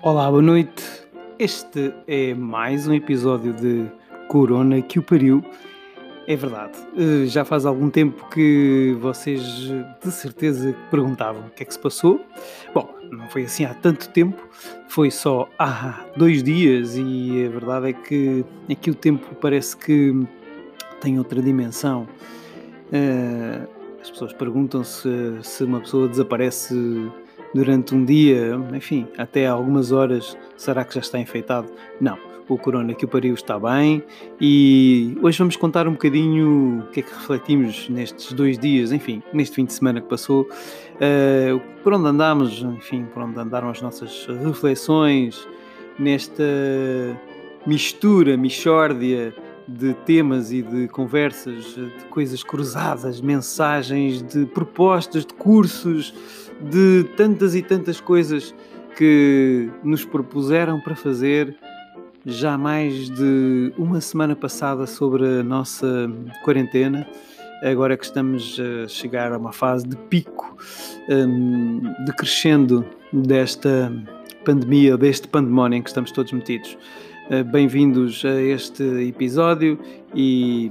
Olá, boa noite. Este é mais um episódio de Corona que o pariu. É verdade, eh, já faz algum tempo que vocês de certeza perguntavam o que é que se passou. Bom, não foi assim há tanto tempo, foi só há dois dias e a verdade é que aqui o tempo parece que tem outra dimensão. Eh, as pessoas perguntam se, se uma pessoa desaparece durante um dia, enfim, até algumas horas, será que já está infectado? Não. O corona que o pariu está bem e hoje vamos contar um bocadinho o que é que refletimos nestes dois dias, enfim, neste fim de semana que passou, uh, por onde andámos, enfim, por onde andaram as nossas reflexões nesta mistura, mixórdia de temas e de conversas, de coisas cruzadas, mensagens, de propostas, de cursos, de tantas e tantas coisas que nos propuseram para fazer já mais de uma semana passada sobre a nossa quarentena. Agora que estamos a chegar a uma fase de pico, hum, de crescendo desta pandemia, deste pandemónio em que estamos todos metidos. Eh, bem-vindos a este episódio e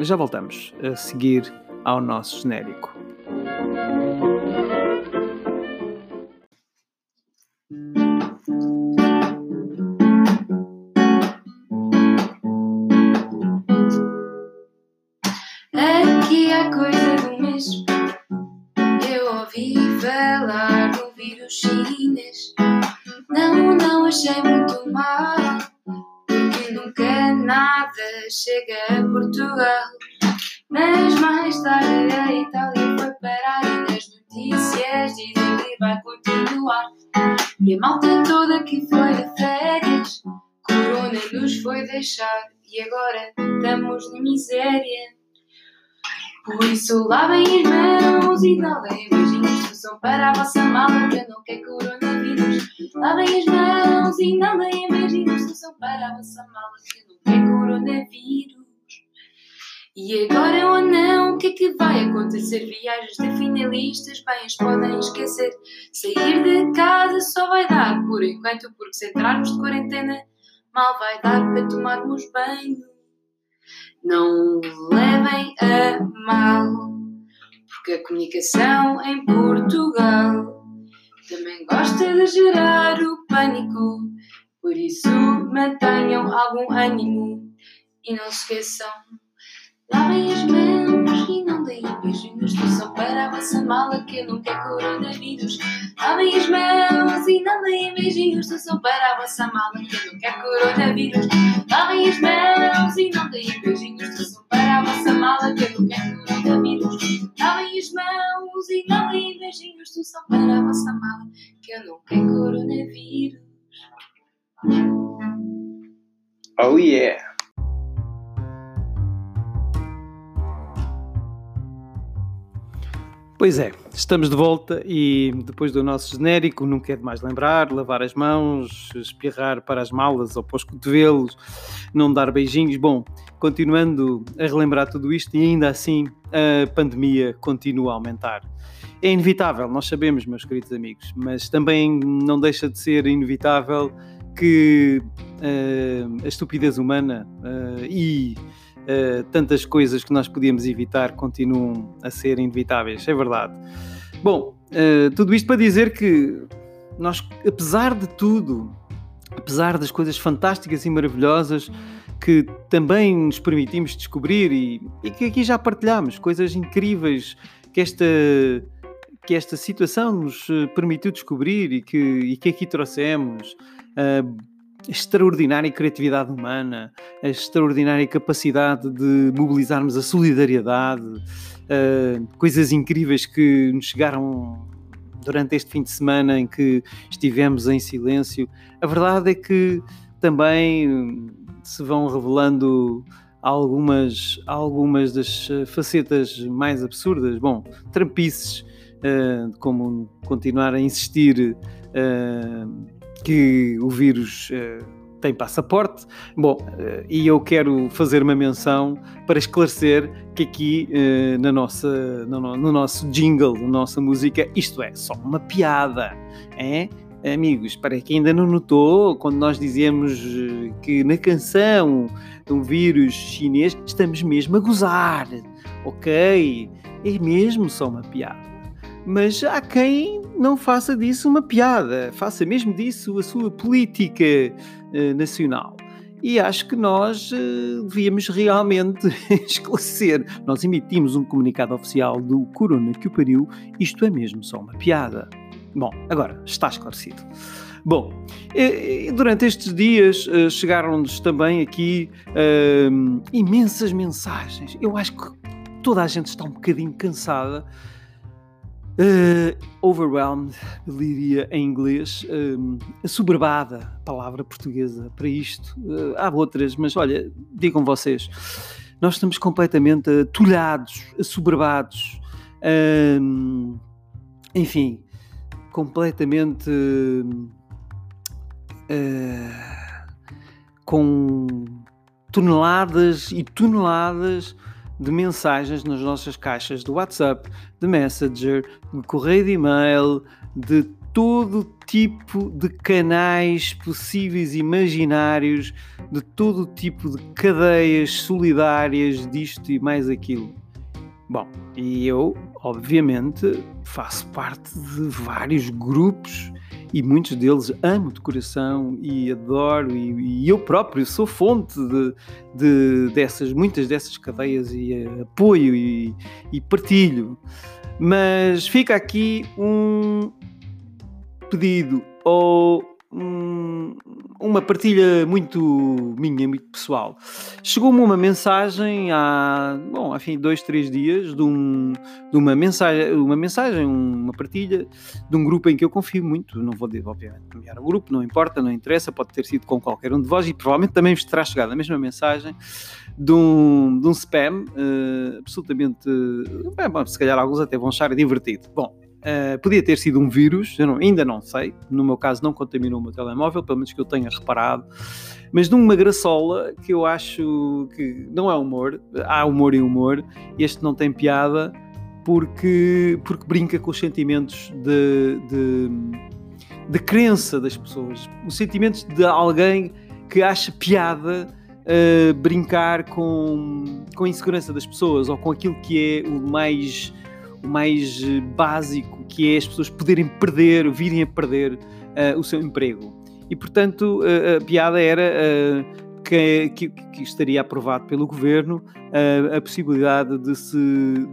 já voltamos a seguir ao nosso genérico. Chega a Portugal. Mas mais tarde a Itália foi parar e nas notícias dizem que vai continuar. E a malta toda que foi de férias, Corona nos foi deixar e agora estamos na miséria. Por isso lavem as mãos e não deem beijinhos, são para a vossa mala que não quero coronavírus. Lavem as mãos e não deem beijinhos, são para a vossa mala que não quero coronavírus. E agora ou não, o que é que vai acontecer? Viagens de finalistas, bem as podem esquecer. Sair de casa só vai dar por enquanto, porque se entrarmos de quarentena, mal vai dar para tomarmos banho. Não levem a mal, porque a comunicação em Portugal também gosta de gerar o pânico. Por isso, mantenham algum ânimo e não se esqueçam. Lavem as mãos e não deem beijinhos. Só para a vossa mala que não quero coronavírus. Lavem as mãos e não deem beijinhos. Só para a vossa mala que não quero coronavírus. Lavem as mãos e não deem beijinhos. Só para a vossa mala que não quero coronavírus. Lavem as mãos e não deem beijinhos. Só para a vossa mala que não quero coronavírus. Oh yeah! Pois é, estamos de volta e depois do nosso genérico, não quero mais lembrar, lavar as mãos, espirrar para as malas ou para os cotovelos, não dar beijinhos. Bom, continuando a relembrar tudo isto e ainda assim a pandemia continua a aumentar. É inevitável, nós sabemos, meus queridos amigos, mas também não deixa de ser inevitável que uh, a estupidez humana uh, e uh, tantas coisas que nós podíamos evitar continuam a ser inevitáveis, é verdade. Bom, tudo isto para dizer que nós, apesar de tudo, apesar das coisas fantásticas e maravilhosas que também nos permitimos descobrir e, e que aqui já partilhamos, coisas incríveis que esta que esta situação nos permitiu descobrir e que, e que aqui trouxemos, uh, extraordinária criatividade humana, a extraordinária capacidade de mobilizarmos a solidariedade, uh, coisas incríveis que nos chegaram durante este fim de semana em que estivemos em silêncio. A verdade é que também se vão revelando algumas, algumas das facetas mais absurdas. Bom, trampices, como continuar a insistir. Uh, que o vírus uh, tem passaporte. Bom, uh, e eu quero fazer uma menção para esclarecer que aqui uh, na nossa, no, no, nosso jingle, na nossa música, isto é só uma piada. É? amigos, para quem ainda não notou, quando nós dizemos que na canção um vírus chinês, estamos mesmo a gozar, ok? É mesmo só uma piada. Mas há quem não faça disso uma piada, faça mesmo disso a sua política uh, nacional. E acho que nós uh, devíamos realmente esclarecer. Nós emitimos um comunicado oficial do Corona que o pariu, isto é mesmo só uma piada. Bom, agora está esclarecido. Bom, durante estes dias uh, chegaram-nos também aqui uh, imensas mensagens. Eu acho que toda a gente está um bocadinho cansada. Uh, overwhelmed, diria em inglês, uh, assoberbada, palavra portuguesa para isto. Uh, há outras, mas olha, digam vocês, nós estamos completamente atulhados, assoberbados, uh, enfim, completamente uh, com toneladas e toneladas de mensagens nas nossas caixas do WhatsApp, de Messenger, de correio de e-mail, de todo tipo de canais possíveis imaginários, de todo tipo de cadeias solidárias disto e mais aquilo. Bom, e eu, obviamente, faço parte de vários grupos e muitos deles amo de coração e adoro, e, e eu próprio sou fonte de, de, dessas, muitas dessas cadeias e uh, apoio e, e partilho. Mas fica aqui um pedido ou um, uma partilha muito minha, muito pessoal. Chegou-me uma mensagem há, bom, enfim, dois, três dias de, um, de uma mensagem, uma mensagem, uma partilha de um grupo em que eu confio muito. Não vou, obviamente, nomear o grupo, não importa, não interessa, pode ter sido com qualquer um de vós e provavelmente também vos terá chegado a mesma mensagem de um, de um spam uh, absolutamente, uh, bom, se calhar alguns até vão achar divertido. Bom, Uh, podia ter sido um vírus, eu não, ainda não sei. No meu caso, não contaminou o meu telemóvel, pelo menos que eu tenha reparado. Mas de uma graçola que eu acho que não é humor, há humor e humor, este não tem piada porque, porque brinca com os sentimentos de, de, de crença das pessoas, os sentimentos de alguém que acha piada uh, brincar com, com a insegurança das pessoas ou com aquilo que é o mais mais eh, básico, que é as pessoas poderem perder, virem a perder uh, o seu emprego. E, portanto, uh, a piada era uh, que, que, que, estaria aprovado pelo governo a possibilidade de se,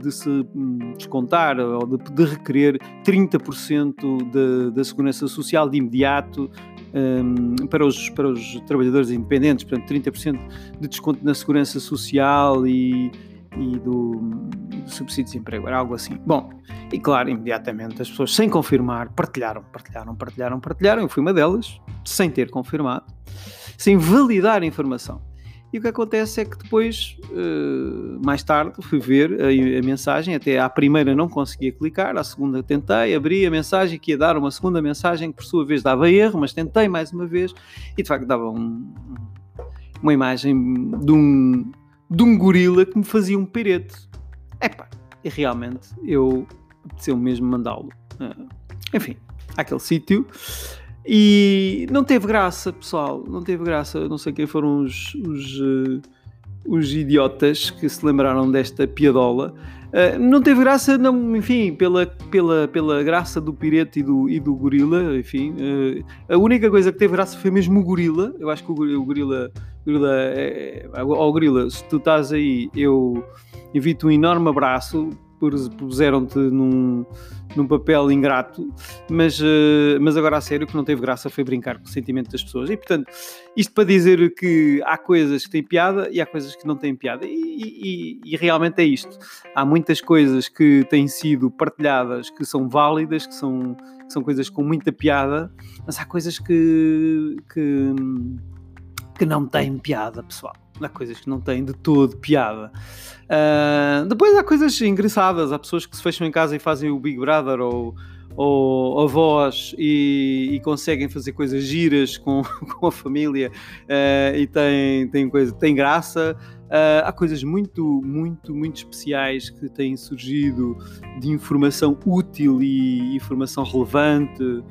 de se hum, descontar ou de, de requerer 30% da segurança social de imediato um, para, os, para os trabalhadores independentes, portanto, 30% de desconto na segurança social e, e do, do subsídio de desemprego, era algo assim. Bom, e claro, imediatamente as pessoas, sem confirmar, partilharam, partilharam, partilharam, partilharam. Eu fui uma delas, sem ter confirmado, sem validar a informação. E o que acontece é que depois, uh, mais tarde, fui ver a, a, mensagem, até à primeira não conseguia clicar, à segunda tentei, abri a mensagem que ia dar uma segunda mensagem que por sua vez dava erro, mas tentei mais uma vez e de facto dava um, uma imagem de um, de um gorila que me fazia um pirete. Epá, e realmente eu apeteceu mesmo mandá-lo. Uh, enfim, àquele sítio. E não teve graça, pessoal. Não teve graça. Não sei quem foram os, os, uh, os idiotas que se lembraram desta piadola. Uh, não teve graça, não, enfim, pela, pela, pela graça do pirete e do, e do gorila, enfim. Uh, a única coisa que teve graça foi mesmo o gorila. Eu acho que o gorila, o gorila, é, é, oh, gorila, se tu estás aí, eu envio-te um enorme abraço puseram-te num, num papel ingrato, mas, uh, mas agora a sério que não teve graça foi brincar com o sentimento das pessoas. E portanto, isto para dizer que há coisas que têm piada e há coisas que não têm piada. E, e, e realmente é isto. Há muitas coisas que têm sido partilhadas que são válidas, que são, que são coisas com muita piada, mas há coisas que, que, que não têm piada, pessoal há coisas que não têm de todo piada. Uh, depois há coisas engraçadas, há pessoas que se fecham em casa e fazem o Big Brother ou, ou a voz e, e, conseguem fazer coisas giras com, com a família uh, e tem, tem, tem graça. Uh, há coisas muito, muito, muito especiais que têm surgido de informação útil e informação relevante,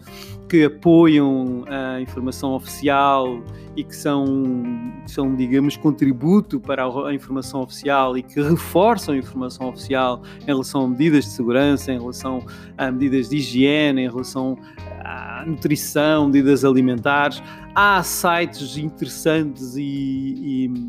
que apoiam a informação oficial e que são, são digamos, contributo para a informação oficial e que reforçam a informação oficial em relação a medidas de segurança, em relação a medidas de higiene, em relação à nutrição, medidas alimentares há sites interessantes e,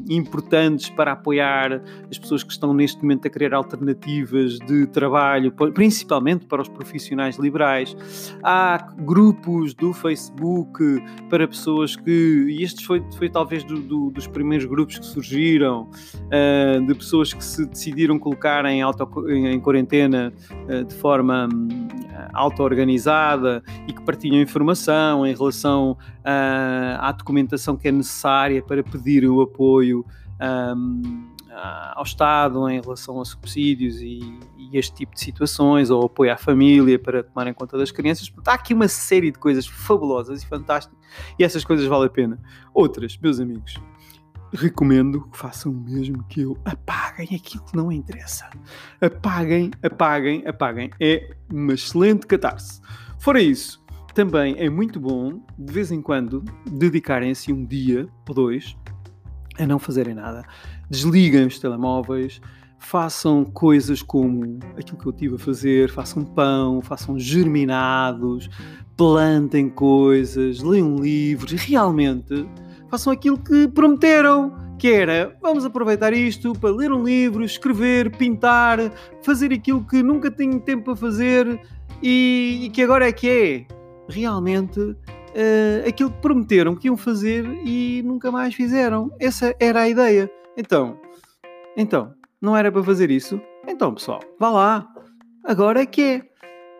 e, importantes para apoiar as pessoas que estão neste momento a criar alternativas de trabalho, principalmente para os profissionais liberais. Há grupos do Facebook para pessoas que, e este foi, foi talvez do, do, dos primeiros grupos que surgiram, uh, de pessoas que se decidiram colocar em, auto, em, quarentena uh, de forma um, auto-organizada e que partilham informação em relação à documentação que é necessária para pedir o apoio um, ao Estado em relação a subsídios e, e, este tipo de situações, ou apoio à família para tomar em conta das crianças. Há aqui uma série de coisas fabulosas e fantásticas e essas coisas valem a pena. Outras, meus amigos, recomendo que façam o mesmo que eu. Apaguem aquilo que não interessa. Apaguem, apaguem, apaguem. É uma excelente catarse. Fora isso, também é muito bom, de vez em quando, dedicarem-se um dia ou dois a não fazerem nada. Desliguem os telemóveis, façam coisas como aquilo que eu tive a fazer, façam pão, façam germinados, plantem coisas, leiam livros, realmente façam aquilo que prometeram, que era vamos aproveitar isto para ler um livro, escrever, pintar, fazer aquilo que nunca tenho tempo a fazer e, e que agora é que é realmente uh, aquilo que prometeram que iam fazer e nunca mais fizeram. Essa era a ideia. Então, então, não era para fazer isso? Então, pessoal, vá lá. Agora é que é.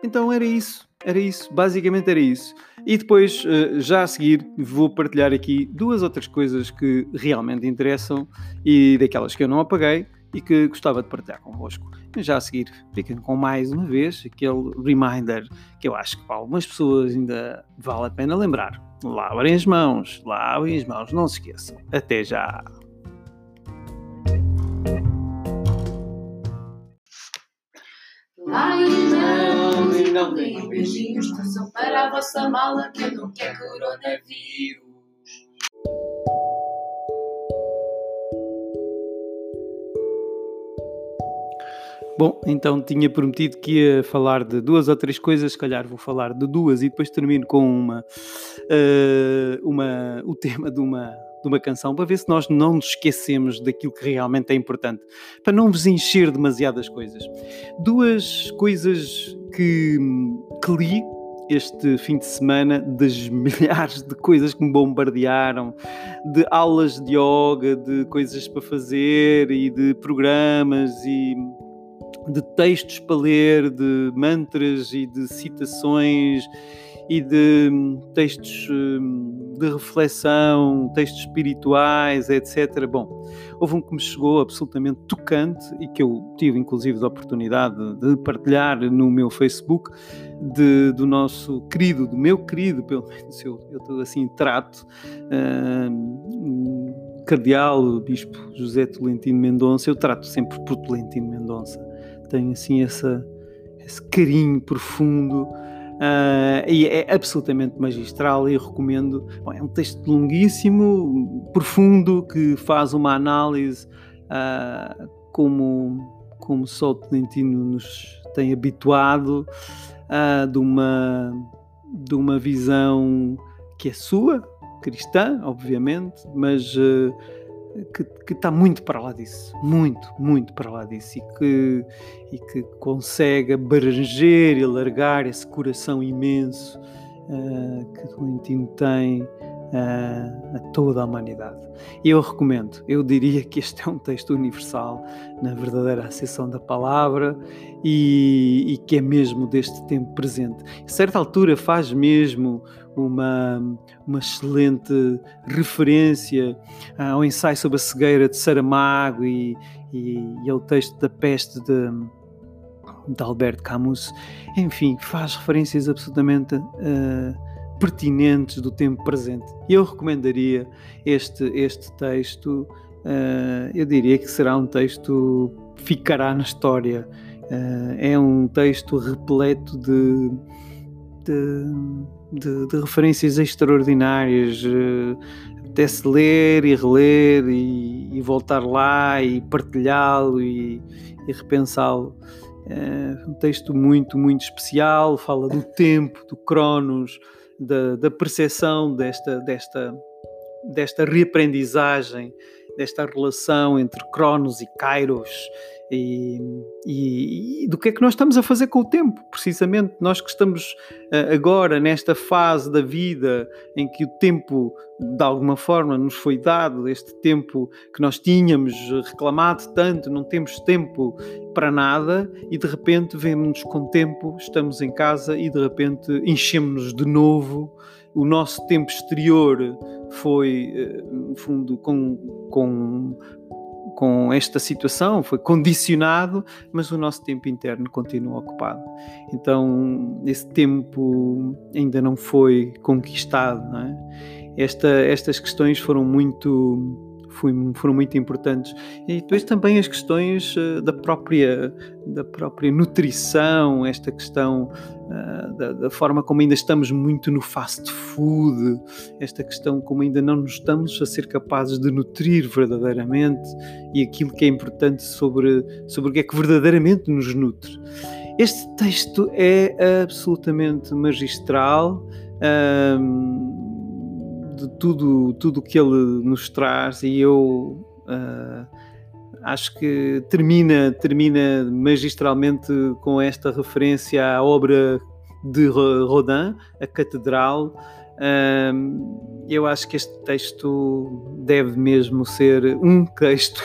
Então era isso. Era isso. Basicamente era isso. E depois, eh, já a seguir, vou partilhar aqui duas outras coisas que realmente interessam e daquelas que eu não apaguei e que gostava de partilhar convosco. Já a seguir, fiquem com mais uma vez aquele reminder que eu acho que para algumas pessoas ainda vale a pena lembrar. Lavem as mãos, lavem as mãos, não se esqueçam. Até já! Não deem beijinhos, traçam para a vossa mala que eu não quero coronavírus. Bom, então tinha prometido que ia falar de duas ou três coisas, se calhar vou falar de duas e depois termino com uma, uh, uma o tema de uma, de uma canção para ver se nós não nos esquecemos daquilo que realmente é importante, para não vos encher demasiadas coisas. Duas coisas que, que li este fim de semana das milhares de coisas que me bombardearam, de aulas de yoga, de coisas para fazer e de programas e de textos para ler, de mantras e de citações e de hum, textos hum, de reflexão, textos espirituais, etc. Bom, houve um que me chegou absolutamente tocante e que eu tive inclusive a oportunidade de partilhar no meu Facebook de, do nosso querido, do meu querido, pelo menos eu, eu assim trato, um, cardeal, bispo José Tolentino Mendonça, eu trato sempre por Tolentino Mendonça. Tenho assim essa, esse carinho profundo Uh, e é absolutamente magistral e recomendo. Bom, é um texto longuíssimo, profundo, que faz uma análise uh, como, como só o Tolentino nos tem habituado, uh, de, uma, de uma visão que é sua, cristã, obviamente, mas que está muito para lá disso, muito, muito para lá disso, e que, e que consegue abranger e alargar esse coração imenso uh, que Tolentino tem uh, a toda a humanidade. E eu recomendo, eu diria que este é um texto universal, na verdadeira acessão da palavra, e, e que é mesmo deste tempo presente. A certa altura faz mesmo uma, uma excelente referência ao ensaio sobre a cegueira de Saramago e, e, e ao texto da peste de, de Albert Camus. Enfim, faz referências absolutamente uh, pertinentes do tempo presente. Eu recomendaria este, este texto uh, eu diria que será um texto que ficará na história. Uh, é um texto repleto de, de, de, de referências extraordinárias. Uh, apetece ler e reler e, e voltar lá e partilhá-lo e, e repensá-lo. É um texto muito, muito especial, fala do tempo, do cronos, da, da percepção desta, desta, desta reaprendizagem, desta relação entre cronos e kairos, e, e, e, do que é que nós estamos a fazer com o tempo, precisamente nós que estamos uh, agora nesta fase da vida em que o tempo de alguma forma nos foi dado, este tempo que nós tínhamos reclamado tanto, não temos tempo para nada e de repente vemos-nos com tempo, estamos em casa e de repente enchemos-nos de novo. O nosso tempo exterior foi, eh, no fundo, com, com com esta situação, foi condicionado, mas o nosso tempo interno continua ocupado. Então, esse tempo ainda não foi conquistado. Não é? Esta, estas questões foram muito foram muito importantes. E depois também as questões uh, da própria, da própria nutrição, esta questão uh, da, da, forma como ainda estamos muito no fast food, esta questão como ainda não nos estamos a ser capazes de nutrir verdadeiramente e aquilo que é importante sobre, sobre o que é que verdadeiramente nos nutre. Este texto é absolutamente magistral. Um, de tudo tudo que ele nos traz e eu uh, acho que termina termina magistralmente com esta referência à obra de Rodin, a Catedral. Uh, eu acho que este texto deve mesmo ser um texto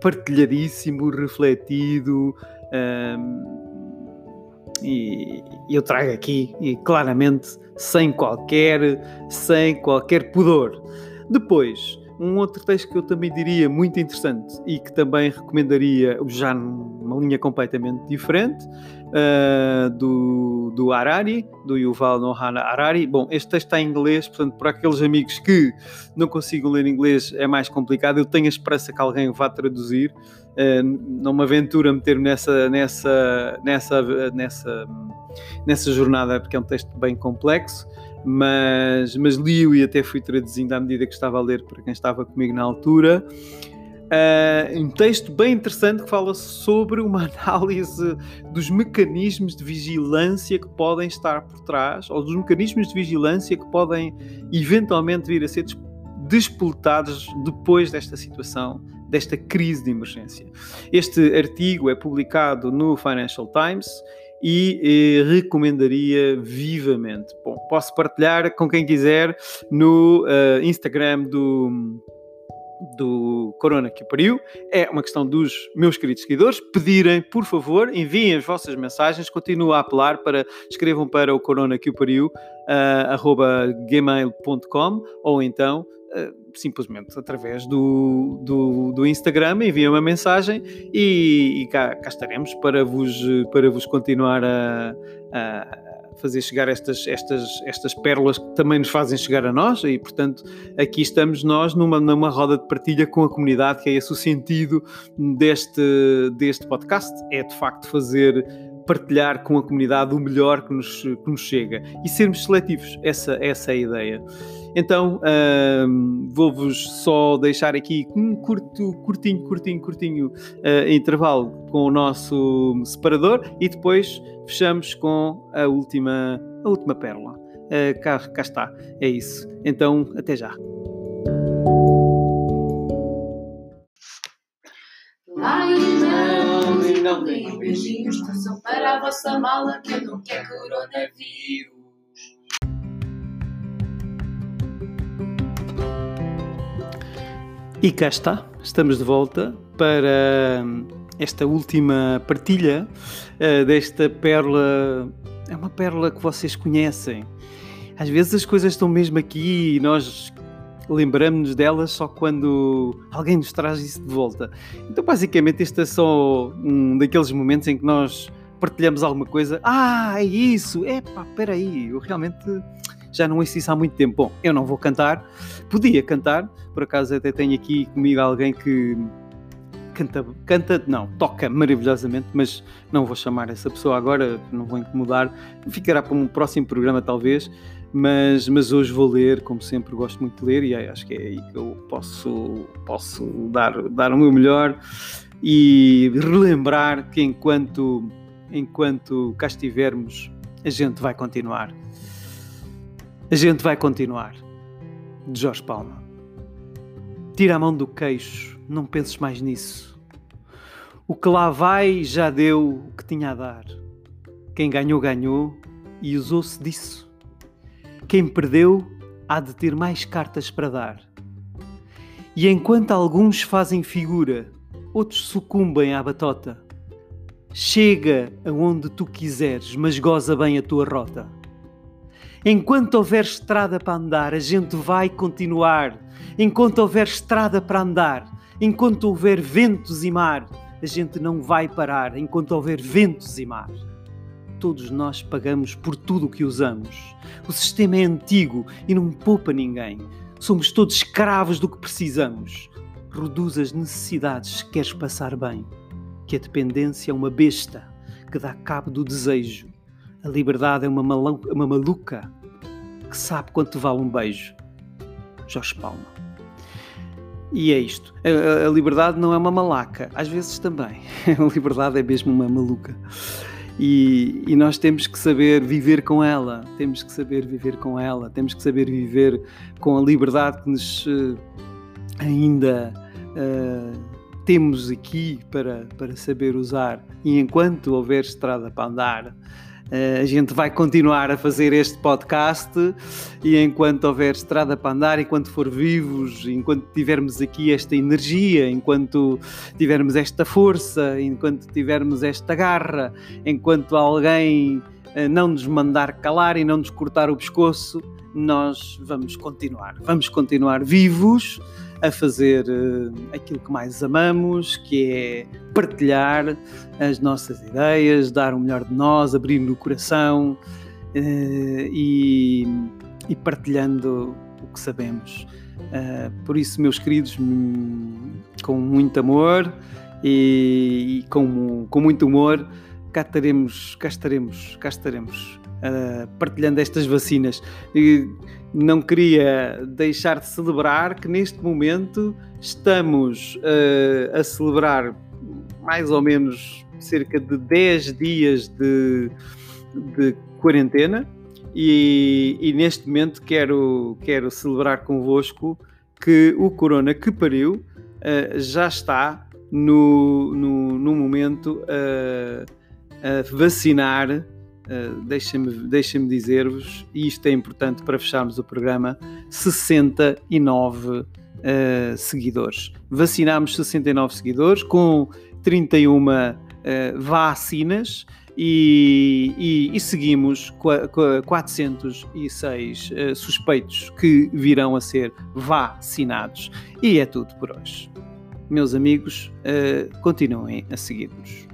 partilhadíssimo, refletido. Uh, e eu trago aqui e claramente sem qualquer sem qualquer pudor. Depois, um outro texto que eu também diria muito interessante e que também recomendaria já numa linha completamente diferente uh, do, do Harari, do Yuval Noah Harari. Bom, este texto está em inglês, portanto, para aqueles amigos que não consigam ler inglês é mais complicado. Eu tenho a esperança que alguém vá traduzir. Uh, não me aventuro a meter-me nessa, nessa, nessa, nessa, nessa jornada, porque é um texto bem complexo mas, mas li-o e até fui traduzindo à medida que estava a ler para quem estava comigo na altura. Uh, um texto bem interessante que fala sobre uma análise dos mecanismos de vigilância que podem estar por trás, ou dos mecanismos de vigilância que podem eventualmente vir a ser despoletados depois desta situação, desta crise de emergência. Este artigo é publicado no Financial Times e, recomendaria vivamente. Bom, posso partilhar com quem quiser no uh, Instagram do do Corona que pariu, é uma questão dos meus queridos seguidores pedirem, por favor, enviem as vossas mensagens, continuo a apelar para escrevam para o Corona que pariu, uh, arroba gmail.com ou então uh, simplesmente através do, do, do Instagram, enviem uma mensagem e, e cá, cá, estaremos para vos, para vos continuar a, a fazer chegar estas, estas, estas pérolas que também nos fazem chegar a nós e, portanto, aqui estamos nós numa, numa roda de partilha com a comunidade, que é esse o sentido deste, deste podcast, é de facto fazer partilhar com a comunidade o melhor que nos, que nos chega e sermos seletivos, essa, essa é a ideia. Então vou-vos só deixar aqui um curto, curtinho, curtinho, curtinho uh, intervalo com o nosso separador e depois fechamos com a última, a última pérola. Uh, cá, cá está, é isso. Então até já. E não tenham beijinhos, são para a vossa mala que eu não quero coronavírus. E cá está, estamos de volta para esta última partilha uh, desta pérola. É uma pérola que vocês conhecem. Às vezes as coisas estão mesmo aqui e nós lembramos-nos delas só quando alguém nos traz isso de volta. Então, basicamente, este é só um daqueles momentos em que nós partilhamos alguma coisa. Ah, é isso! Epá, espera aí, eu realmente já não ouço isso há muito tempo. Bom, eu não vou cantar, podia cantar, por acaso até tenho aqui comigo alguém que canta, canta, não, toca maravilhosamente, mas não vou chamar essa pessoa agora, não vou incomodar, ficará para um próximo programa talvez, mas, mas hoje vou ler, como sempre gosto muito de ler e acho que é aí que eu posso, posso dar, dar o meu melhor e relembrar que enquanto, enquanto cá estivermos, a gente vai continuar. A gente vai continuar. De Jorge Palma. Tira a mão do queixo, não penses mais nisso. O que lá vai já deu o que tinha a dar. Quem ganhou, ganhou e usou-se disso. Quem perdeu, há de ter mais cartas para dar. E enquanto alguns fazem figura, outros sucumbem à batota. Chega aonde tu quiseres, mas goza bem a tua rota. Enquanto houver estrada para andar, a gente vai continuar. Enquanto houver estrada para andar, enquanto houver ventos e mar, a gente não vai parar. Enquanto houver ventos e mar. Todos nós pagamos por tudo o que usamos. O sistema é antigo e não poupa ninguém. Somos todos escravos do que precisamos. Reduz as necessidades se queres passar bem. Que a dependência é uma besta que dá cabo do desejo. A liberdade é uma, maluca, uma maluca que sabe quanto vale um beijo. Jorge Palma. E é isto. A, a, liberdade não é uma malaca, às vezes também. A liberdade é mesmo uma maluca. E, e, nós temos que saber viver com ela, temos que saber viver com ela, temos que saber viver com a liberdade que nos uh, ainda uh, temos aqui para, para saber usar. E enquanto houver estrada para andar, a gente vai continuar a fazer este podcast e enquanto houver estrada para andar, enquanto for vivos, enquanto tivermos aqui esta energia, enquanto tivermos esta força, enquanto tivermos esta garra, enquanto alguém uh, não nos mandar calar e não nos cortar o pescoço, nós vamos continuar. Vamos continuar vivos a fazer uh, aquilo que mais amamos, que é partilhar as nossas ideias, dar o melhor de nós, abrir no coração uh, e, e, partilhando o que sabemos. Uh, por isso, meus queridos, hum, com muito amor e, e com, com muito humor, cá estaremos, cá estaremos, cá estaremos partilhando estas vacinas. E, não queria deixar de celebrar que neste momento estamos uh, a celebrar mais ou menos cerca de 10 dias de, de quarentena e, e, neste momento quero, quero celebrar convosco que o Corona que pariu uh, já está no, no, no momento a vacinar Uh, Deixem-me deixem dizer-vos, e isto é importante para fecharmos o programa: 69 uh, eh, seguidores. Vacinámos 69 seguidores com 31 uh, eh, vacinas e, e, e, seguimos 406 uh, suspeitos que virão a ser vacinados. E é tudo por hoje. Meus amigos, uh, continuem a seguir-nos.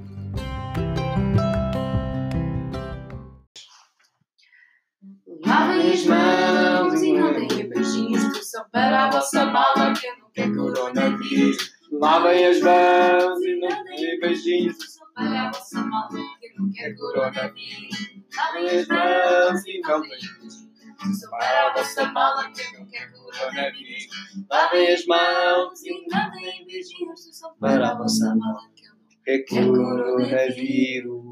Para a vossa mala que não quero coronavírus. Lavem as mãos e não deem beijinhos, são para a vossa mala que não quero coronavírus. Lavem as mãos e não deem beijinhos. São para a vossa mala que não quero coronavírus. Lavem as mãos e não deem beijinhos, são para a vossa mala que não quero coronavírus.